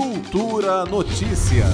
Cultura Notícias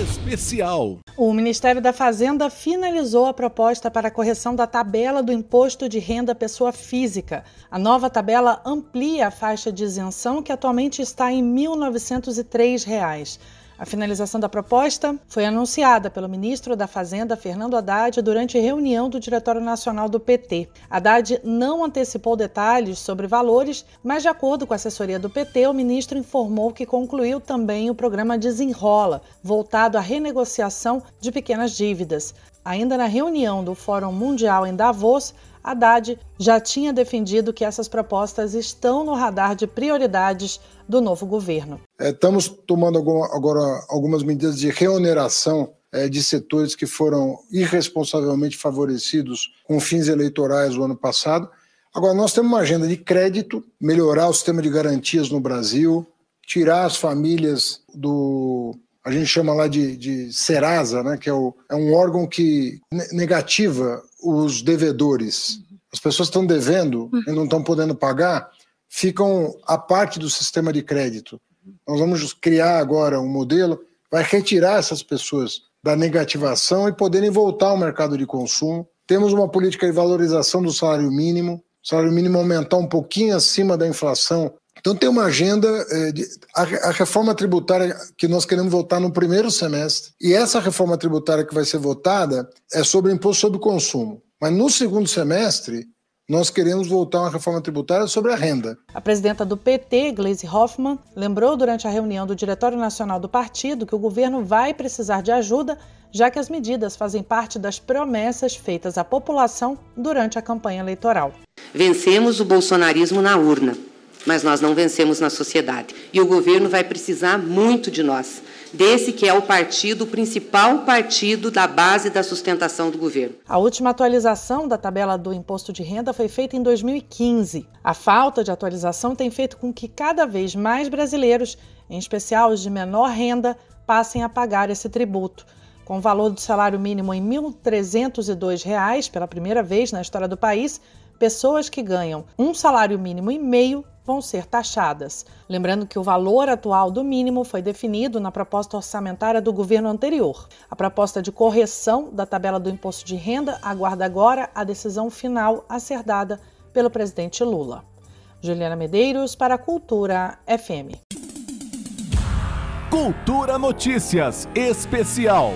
Especial. O Ministério da Fazenda finalizou a proposta para a correção da tabela do imposto de renda pessoa física. A nova tabela amplia a faixa de isenção que atualmente está em 1.903 reais. A finalização da proposta foi anunciada pelo ministro da Fazenda, Fernando Haddad, durante reunião do Diretório Nacional do PT. Haddad não antecipou detalhes sobre valores, mas, de acordo com a assessoria do PT, o ministro informou que concluiu também o programa Desenrola, voltado à renegociação de pequenas dívidas. Ainda na reunião do Fórum Mundial em Davos, Haddad já tinha defendido que essas propostas estão no radar de prioridades do novo governo. É, estamos tomando agora algumas medidas de reoneração é, de setores que foram irresponsavelmente favorecidos com fins eleitorais o ano passado. Agora, nós temos uma agenda de crédito, melhorar o sistema de garantias no Brasil, tirar as famílias do. A gente chama lá de, de Serasa, né, que é, o, é um órgão que negativa os devedores. As pessoas estão devendo e não estão podendo pagar, ficam a parte do sistema de crédito. Nós vamos criar agora um modelo vai retirar essas pessoas da negativação e poderem voltar ao mercado de consumo. Temos uma política de valorização do salário mínimo, o salário mínimo aumentar um pouquinho acima da inflação. Então tem uma agenda, eh, de, a, a, reforma tributária que nós queremos votar no primeiro semestre, e essa reforma tributária que vai ser votada é sobre imposto sobre o consumo. Mas no segundo semestre, nós queremos voltar a uma reforma tributária sobre a renda. A presidenta do PT, Gleisi Hoffmann, lembrou durante a reunião do Diretório Nacional do partido que o governo vai precisar de ajuda, já que as medidas fazem parte das promessas feitas à população durante a campanha eleitoral. Vencemos o bolsonarismo na urna, mas nós não vencemos na sociedade. E o governo vai precisar muito de nós desse que é o partido, o principal partido da base da sustentação do governo. A última atualização da tabela do imposto de renda foi feita em 2015. A falta de atualização tem feito com que cada vez mais brasileiros, em especial os de menor renda, passem a pagar esse tributo. Com o valor do salário mínimo em R$ 1.302 pela primeira vez na história do país, pessoas que ganham um salário mínimo e meio vão ser taxadas. Lembrando que o valor atual do mínimo foi definido na proposta orçamentária do governo anterior. A proposta de correção da tabela do imposto de renda aguarda agora a decisão final a ser dada pelo presidente Lula. Juliana Medeiros para a Cultura FM. Cultura Notícias Especial.